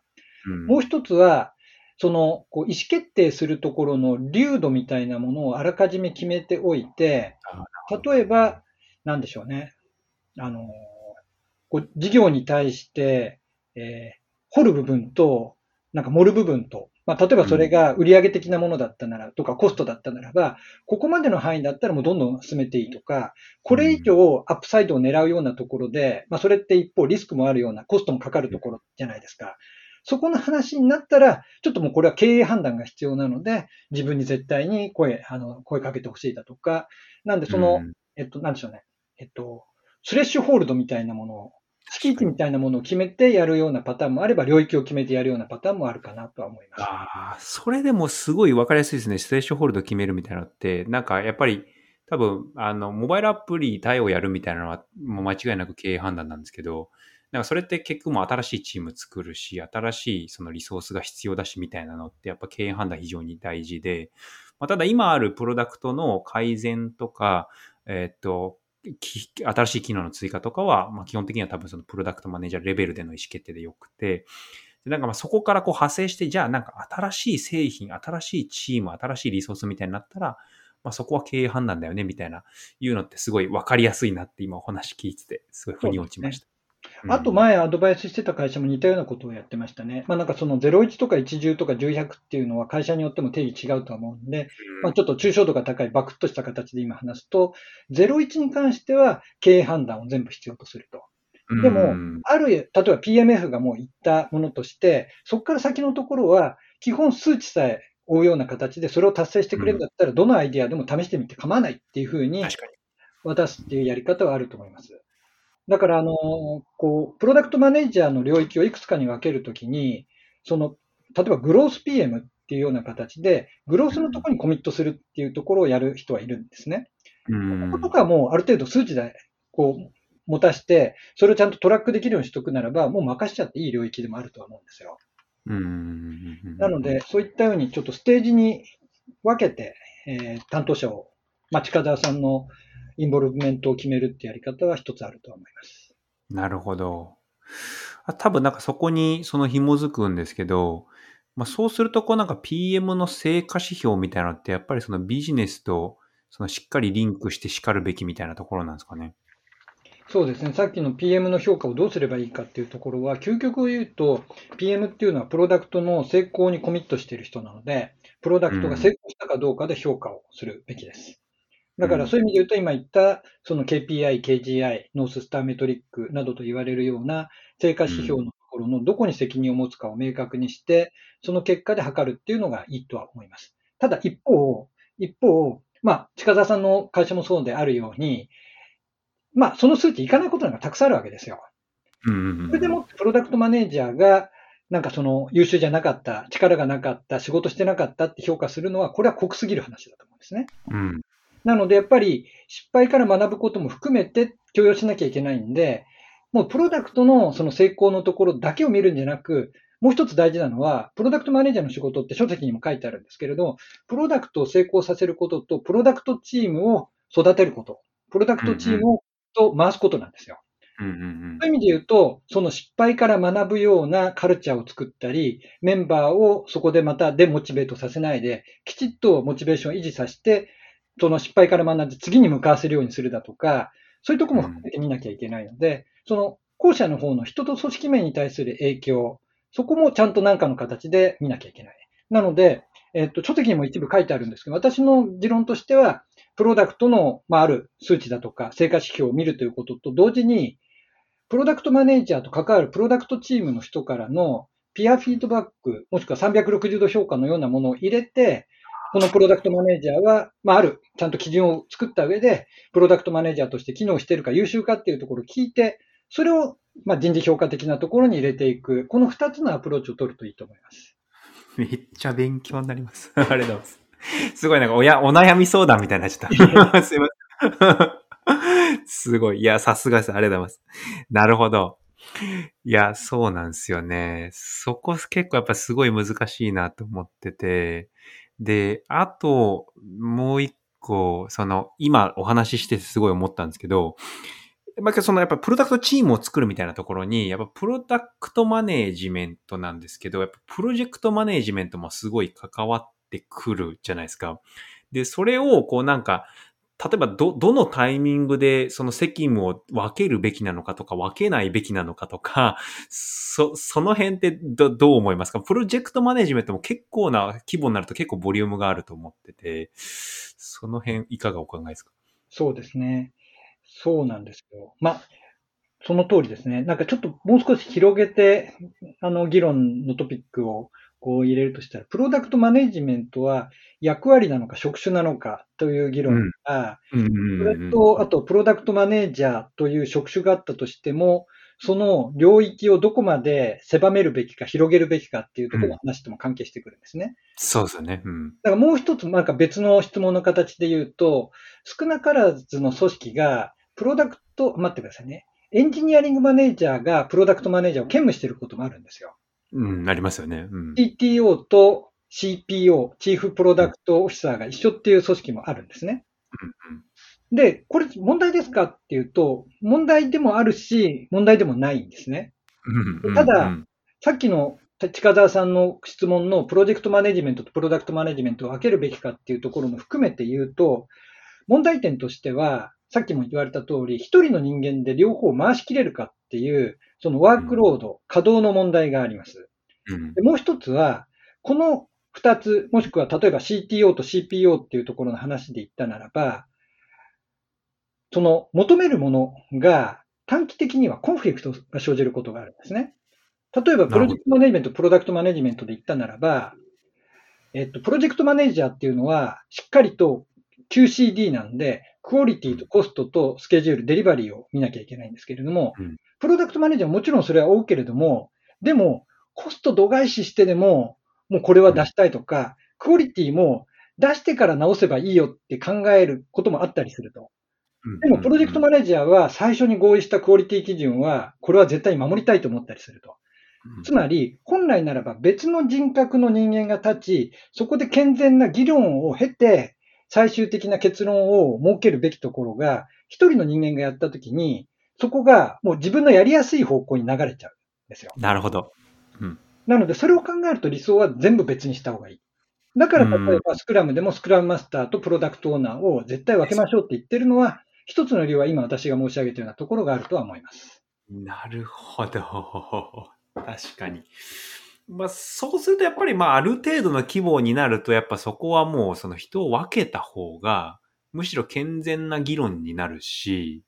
もう一つは、その、こう、意思決定するところの流度みたいなものをあらかじめ決めておいて、例えば、なんでしょうね。あの、こう事業に対して、えー、掘る部分と、なんか盛る部分と、まあ、例えばそれが売上的なものだったなら、とかコストだったならば、ここまでの範囲だったらもうどんどん進めていいとか、これ以上アップサイドを狙うようなところで、まあ、それって一方リスクもあるような、コストもかかるところじゃないですか。そこの話になったら、ちょっともうこれは経営判断が必要なので、自分に絶対に声、あの、声かけてほしいだとか、なんでその、うんえっと、なんでしょうね。えっと、スレッシュホールドみたいなものを、敷地みたいなものを決めてやるようなパターンもあれば、領域を決めてやるようなパターンもあるかなとは思います。ああ、それでもすごい分かりやすいですね。ステーションホールド決めるみたいなのって、なんかやっぱり多分、あの、モバイルアプリ対応やるみたいなのは、もう間違いなく経営判断なんですけど、なんかそれって結局も新しいチーム作るし、新しいそのリソースが必要だしみたいなのって、やっぱ経営判断非常に大事で、まあ、ただ今あるプロダクトの改善とか、えっと、新しい機能の追加とかは、まあ、基本的には多分そのプロダクトマネージャーレベルでの意思決定でよくて、でなんかまあそこからこう派生して、じゃあなんか新しい製品、新しいチーム、新しいリソースみたいになったら、まあ、そこは経営判断だよねみたいな、いうのってすごい分かりやすいなって今お話聞いてて、すごい腑に落ちました。あと前アドバイスしてた会社も似たようなことをやってましたね。まあなんかその01とか10とか1100っていうのは会社によっても定義違うとは思うんで、まあちょっと抽象度が高いバクッとした形で今話すと、01に関しては経営判断を全部必要とすると。うんでもうんある、例えば PMF がもう言ったものとして、そこから先のところは基本数値さえ追うような形でそれを達成してくれるんだったらどのアイディアでも試してみて構わないっていうふうに。渡すっていうやり方はあると思います。だから、あの、こう、プロダクトマネージャーの領域をいくつかに分けるときに、その、例えばグロース PM っていうような形で、グロースのところにコミットするっていうところをやる人はいるんですね。うんこことかもうある程度数値で、こう、持たして、それをちゃんとトラックできるようにしとくならば、もう任しちゃっていい領域でもあるとは思うんですよ。うんなので、そういったようにちょっとステージに分けて、えー担当者を、まあ、近澤さんのインボルブメントを決めるってやり方は一つあるとは思います。なるほど。あ多分なんかそこにその紐づくんですけど、まあ、そうするとこうなんか PM の成果指標みたいなのってやっぱりそのビジネスとそのしっかりリンクして叱るべきみたいなところなんですかね。そうですね。さっきの PM の評価をどうすればいいかっていうところは、究極を言うと、PM っていうのはプロダクトの成功にコミットしている人なので、プロダクトが成功したかどうかで評価をするべきです。だからそういう意味で言うと、今言った、その KPI、KGI、ノーススターメトリックなどと言われるような成果指標のところのどこに責任を持つかを明確にして、その結果で測るっていうのがいいとは思います。ただ一方、一方、まあ、近澤さんの会社もそうであるように、まあ、その数値いかないことなんかたくさんあるわけですよ。うんうんうんそれでも、プロダクトマネージャーが、なんかその優秀じゃなかった、力がなかった、仕事してなかったって評価するのは、これは酷すぎる話だと思うんですね。うんなので、やっぱり失敗から学ぶことも含めて許容しなきゃいけないんで、もうプロダクトのその成功のところだけを見るんじゃなく、もう一つ大事なのは、プロダクトマネージャーの仕事って書籍にも書いてあるんですけれど、プロダクトを成功させることと、プロダクトチームを育てること、プロダクトチームをと回すことなんですよ。うんうんそういう意味で言うと、その失敗から学ぶようなカルチャーを作ったり、メンバーをそこでまたデモチベートさせないで、きちっとモチベーションを維持させて、その失敗から学んで次に向かわせるようにするだとか、そういうとこも含めて見なきゃいけないので、その後者の方の人と組織面に対する影響、そこもちゃんと何かの形で見なきゃいけない。なので、えっと、書籍にも一部書いてあるんですけど、私の持論としては、プロダクトの、まあ、ある数値だとか、成果指標を見るということと同時に、プロダクトマネージャーと関わるプロダクトチームの人からのピアフィードバック、もしくは360度評価のようなものを入れて、このプロダクトマネージャーは、まあ、ある、ちゃんと基準を作った上で、プロダクトマネージャーとして機能しているか優秀かっていうところを聞いて、それを、まあ、人事評価的なところに入れていく、この二つのアプローチを取るといいと思います。めっちゃ勉強になります。ありがとうございます。すごいなんかおや、お悩み相談みたいになっちゃった。すいません。すごい。いや、さすがです。ありがとうございます。なるほど。いや、そうなんですよね。そこ結構やっぱすごい難しいなと思ってて。で、あと、もう一個、その、今お話ししてすごい思ったんですけど、まあ、そのやっぱプロダクトチームを作るみたいなところに、やっぱプロダクトマネージメントなんですけど、やっぱプロジェクトマネージメントもすごい関わってくるじゃないですか。で、それをこうなんか、例えばど、どのタイミングでその責務を分けるべきなのかとか分けないべきなのかとか、そ、その辺ってど、どう思いますか？プロジェクトマネジメントも結構な規模になると結構ボリュームがあると思ってて、その辺いかがお考えですか？そうですね。そうなんですよ。まあ、その通りですね。なんかちょっともう少し広げて、あの、議論のトピックをこう入れるとしたら、プロダクトマネジメントは役割なのか職種なのかという議論が、あと、プロダクトマネージャーという職種があったとしても、その領域をどこまで狭めるべきか、広げるべきかっていうところの話とも関係してくるんですね。そうですよね。うん。だからもう一つ、なんか別の質問の形で言うと、少なからずの組織が、プロダクト、待ってくださいね。エンジニアリングマネージャーがプロダクトマネージャーを兼務していることもあるんですよ。うん、ありますよね。うん。CTO と CPO、チーフプロダクトオフィサーが一緒っていう組織もあるんですね。で、これ問題ですかっていうと、問題でもあるし、問題でもないんですね。ただうんさっきの近澤さんの質問のプロジェクトマネジメントとプロダクトマネジメントを分けるべきかっていうところも含めて言うと、問題点としては、さっきも言われた通り、一人の人間で両方回しきれるかっていう、そのワークロード、稼働の問題があります。もう一つは、この二つ、もしくは例えば CTO と CPO っていうところの話で言ったならば、その求めるものが短期的にはコンフリクトが生じることがあるんですね。例えば、プロジェクトマネジメント、プロダクトマネジメントで言ったならば、えっと、プロジェクトマネージャーっていうのは、しっかりと QCD なんで、クオリティとコストとスケジュール、デリバリーを見なきゃいけないんですけれども、うん。プロダクトマネージャーはもちろんそれは追うけれども、でも、コスト度外視してでも、もうこれは出したいとか、クオリティも出してから直せばいいよって考えることもあったりすると。うん。でも、プロジェクトマネージャーは最初に合意したクオリティ基準は、これは絶対守りたいと思ったりすると。うん。つまり、本来ならば別の人格の人間が立ち、そこで健全な議論を経て、最終的な結論を設けるべきところが、一人の人間がやったときに、そこがもう自分のやりやすい方向に流れちゃうんですよ。なるほど。なので、それを考えると理想は全部別にした方がいい。だから、例えばスクラムでもスクラムマスターとプロダクトオーナーを絶対分けましょうって言ってるのは、一つの理由は今私が申し上げたようなところがあるとは思います。なるほど。確かに。まあ、そうするとやっぱり、まあ、ある程度の規模になると、やっぱそこはもう、その人を分けた方が、むしろ健全な議論になるし、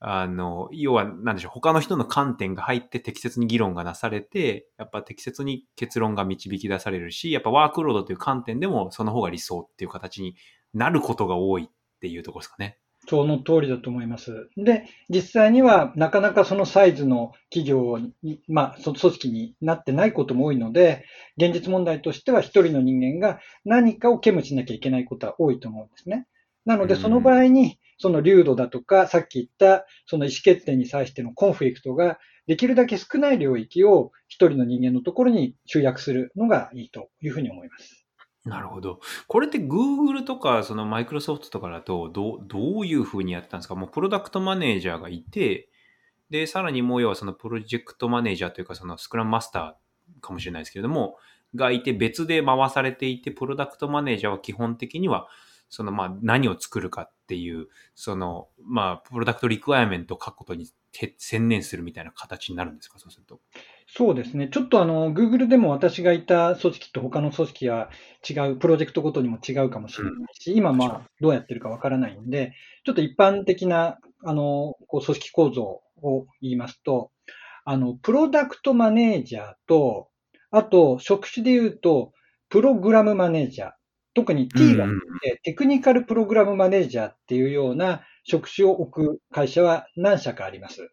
あの、要は、なんでしょう、他の人の観点が入って適切に議論がなされて、やっぱ適切に結論が導き出されるし、やっぱワークロードという観点でも、その方が理想っていう形になることが多いっていうところですかね。その通りだと思います。で、実際にはなかなかそのサイズの企業に、まあ、その組織になってないことも多いので、現実問題としては一人の人間が何かを兼務しなきゃいけないことは多いと思うんですね。なので、うんその場合に、その流度だとか、さっき言った、その意思決定に際してのコンフリクトが、できるだけ少ない領域を一人の人間のところに集約するのがいいというふうに思います。なるほど。これって Google とか、その Microsoft とかだと、どう、どういうふうにやってたんですか？もうプロダクトマネージャーがいて、で、さらにもう要はそのプロジェクトマネージャーというか、そのスクラムマスターかもしれないですけれども、がいて別で回されていて、プロダクトマネージャーは基本的には、そのまあ何を作るかっていう、そのまあプロダクトリクワイアメントを書くことに専念するみたいな形になるんですか？そうすると。そうですね。ちょっとあの、Google でも私がいた組織と他の組織は違う、プロジェクトごとにも違うかもしれないし、今まあ、どうやってるかわからないんで、ちょっと一般的な、あの、こう組織構造を言いますと、あの、プロダクトマネージャーと、あと、職種で言うと、プログラムマネージャー。特に T がうんうんでテクニカルプログラムマネージャーっていうような職種を置く会社は何社かあります。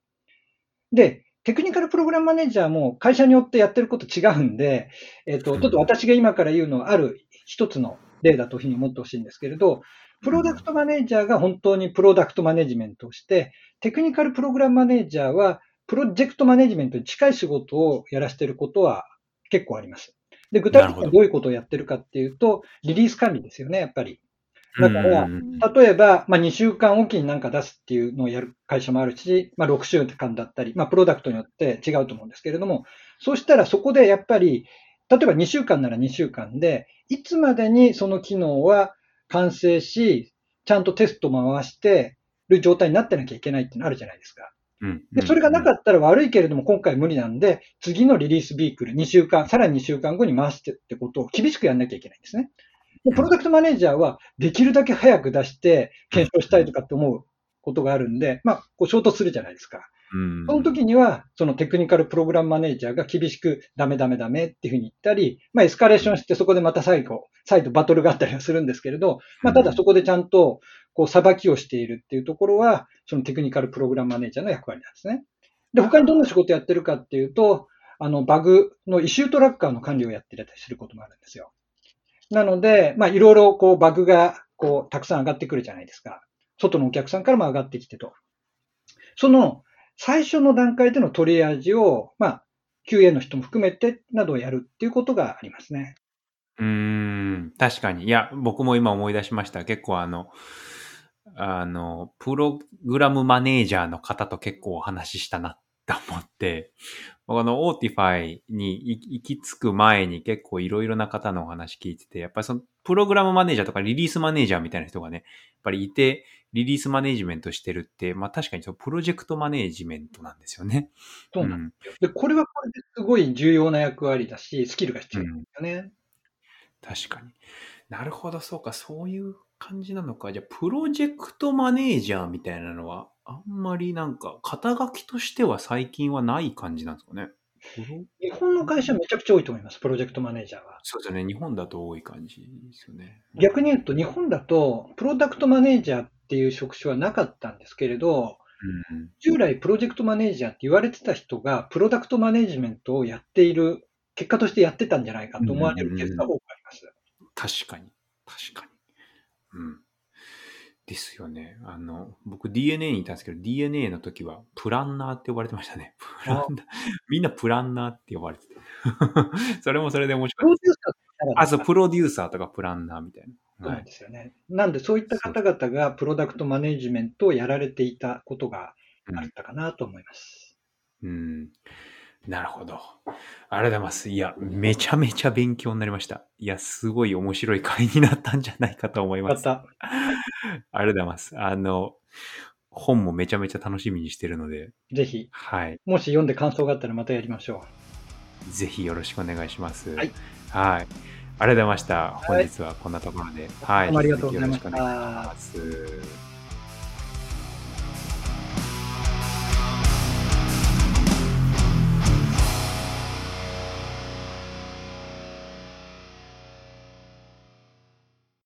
で、テクニカルプログラムマネージャーも会社によってやってること違うんで、えっ、と、うんちょっと私が今から言うのはある一つの例だというふうに思ってほしいんですけれど、プロダクトマネージャーが本当にプロダクトマネジメントをして、テクニカルプログラムマネージャーはプロジェクトマネジメントに近い仕事をやらせていることは結構あります。で、具体的にはどういうことをやってるかっていうと、リリース管理ですよね、やっぱり。だから例えば、まあ、2週間おきに何か出すっていうのをやる会社もあるし、まあ、6週間だったり、まあ、プロダクトによって違うと思うんですけれども、そうしたらそこでやっぱり、例えば2週間なら2週間で、いつまでにその機能は完成し、ちゃんとテスト回してる状態になってなきゃいけないっていうのあるじゃないですか。うんで、それがなかったら悪いけれども今回無理なんで、次のリリースビークル2週間、さらに2週間後に回してってことを厳しくやんなきゃいけないんですね。でプロダクトマネージャーはできるだけ早く出して検証したいとかって思うことがあるんで、まあ、こう衝突するじゃないですか。うん。その時には、そのテクニカルプログラムマネージャーが厳しくダメダメダメっていうふうに言ったり、まあエスカレーションしてそこでまた最後、再度バトルがあったりはするんですけれど、まあただそこでちゃんと、こう、裁きをしているっていうところは、そのテクニカルプログラムマネージャーの役割なんですね。で、他にどんな仕事やってるかっていうと、あの、バグのイシュートラッカーの管理をやってたりすることもあるんですよ。なので、まあいろいろこうバグがこうたくさん上がってくるじゃないですか。外のお客さんからも上がってきてと。その最初の段階でのトリアージを、まあ、QA の人も含めてなどをやるっていうことがありますね。うん、確かに。いや、僕も今思い出しました。結構あの、あの、プログラムマネージャーの方と結構お話ししたなって思って、僕あの、 Autify に行き着く前に結構いろいろな方のお話聞いてて、やっぱりその、プログラムマネージャーとかリリースマネージャーみたいな人がね、やっぱりいて、リリースマネージメントしてるって、まあ確かにそのプロジェクトマネージメントなんですよね。そうなんですよ。で、これはこれですごい重要な役割だし、スキルが必要なんですよね。確かに。なるほど、そうか、そういう感じなのか。じゃあ、プロジェクトマネージャーみたいなのは、あんまりなんか、肩書きとしては最近はない感じなんですかね。日本の会社はめちゃくちゃ多いと思います、プロジェクトマネージャーは。そうですよね。日本だと多い感じですよね。逆に言うと、日本だと、プロダクトマネージャーっていう職種はなかったんですけれど、うん。従来プロジェクトマネージャーって言われてた人が、プロダクトマネージメントをやっている、結果としてやってたんじゃないかと思われるケースが多くあります。確かに。確かに。うん。ですよね。あの、僕 DNA にいたんですけど、DNA の時はプランナーって呼ばれてましたね。プランナー。みんなプランナーって呼ばれてて。それもそれで面白いプロデューサーあ、そう、プロデューサーとかプランナーみたいな。そうなんはい。ですよね。なんで、そういった方々がプロダクトマネージメントをやられていたことがあったかなと思います。うん。なるほど。ありがとうございます。いや、めちゃめちゃ勉強になりました。いや、すごい面白い回になったんじゃないかと思います。ありがとうございます。あの、本もめちゃめちゃ楽しみにしてるので、ぜひ、はい。もし読んで感想があったらまたやりましょぜひよろしくお願いします。はい。はい。ありがとうございました。本日はこんなところで。はい。どうもありがとうございましたよろしくお願いします。